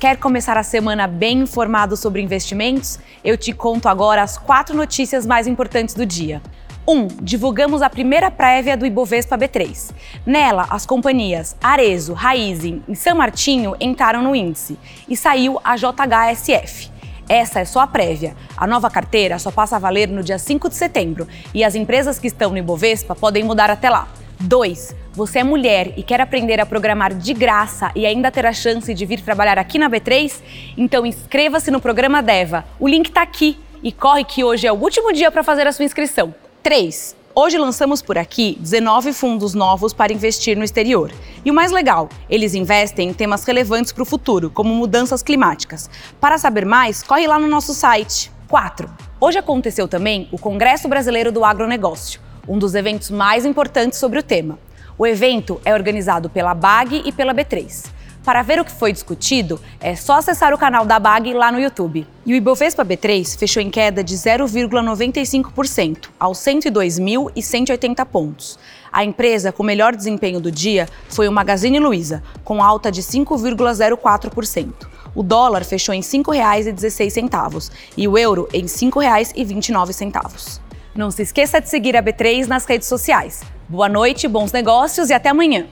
Quer começar a semana bem informado sobre investimentos? Eu te conto agora as quatro notícias mais importantes do dia. 1. Um, divulgamos a primeira prévia do Ibovespa B3. Nela, as companhias Arezo, Raizen e São Martinho entraram no índice e saiu a JHSF. Essa é só a prévia. A nova carteira só passa a valer no dia 5 de setembro e as empresas que estão no Ibovespa podem mudar até lá. 2. Você é mulher e quer aprender a programar de graça e ainda ter a chance de vir trabalhar aqui na B3? Então inscreva-se no programa Deva. O link está aqui e corre que hoje é o último dia para fazer a sua inscrição. 3. Hoje lançamos por aqui 19 fundos novos para investir no exterior. E o mais legal, eles investem em temas relevantes para o futuro, como mudanças climáticas. Para saber mais, corre lá no nosso site. 4. Hoje aconteceu também o Congresso Brasileiro do Agronegócio, um dos eventos mais importantes sobre o tema. O evento é organizado pela BAG e pela B3. Para ver o que foi discutido, é só acessar o canal da BAG lá no YouTube. E o Ibovespa B3 fechou em queda de 0,95%, aos 102.180 pontos. A empresa com melhor desempenho do dia foi o Magazine Luiza, com alta de 5,04%. O dólar fechou em R$ 5,16 e o euro em R$ 5,29. Não se esqueça de seguir a B3 nas redes sociais. Boa noite, bons negócios e até amanhã.